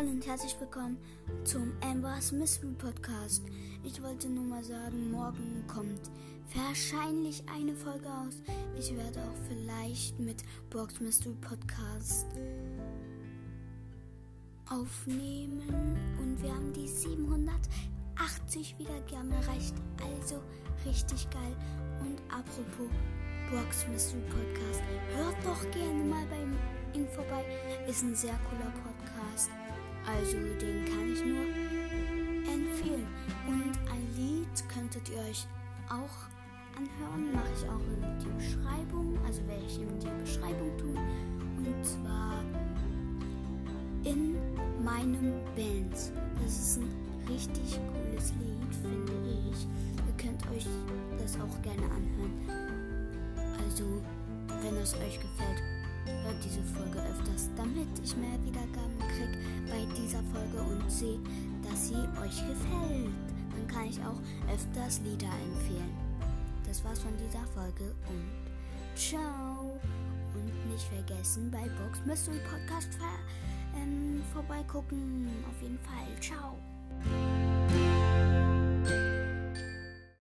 Hallo und herzlich willkommen zum Amber's Mystery Podcast. Ich wollte nur mal sagen, morgen kommt wahrscheinlich eine Folge aus. Ich werde auch vielleicht mit Box Mystery Podcast aufnehmen und wir haben die 780 Wiedergaben erreicht. Also richtig geil. Und apropos Box Mystery Podcast, hört doch gerne mal bei ihm vorbei. Ist ein sehr cooler Podcast. Also den kann ich nur empfehlen. Und ein Lied könntet ihr euch auch anhören. Mache ich auch in die Beschreibung. Also werde ich in die Beschreibung tun. Und zwar in meinem Band. Das ist ein richtig cooles Lied, finde ich. Ihr könnt euch das auch gerne anhören. Also, wenn es euch gefällt, hört diese Folge öfters, damit ich mehr Wiedergaben kriege Folge und sehe, dass sie euch gefällt. Dann kann ich auch öfters Lieder empfehlen. Das war's von dieser Folge und ciao. Und nicht vergessen, bei Box Mystery Podcast ähm, vorbeigucken. Auf jeden Fall. Ciao.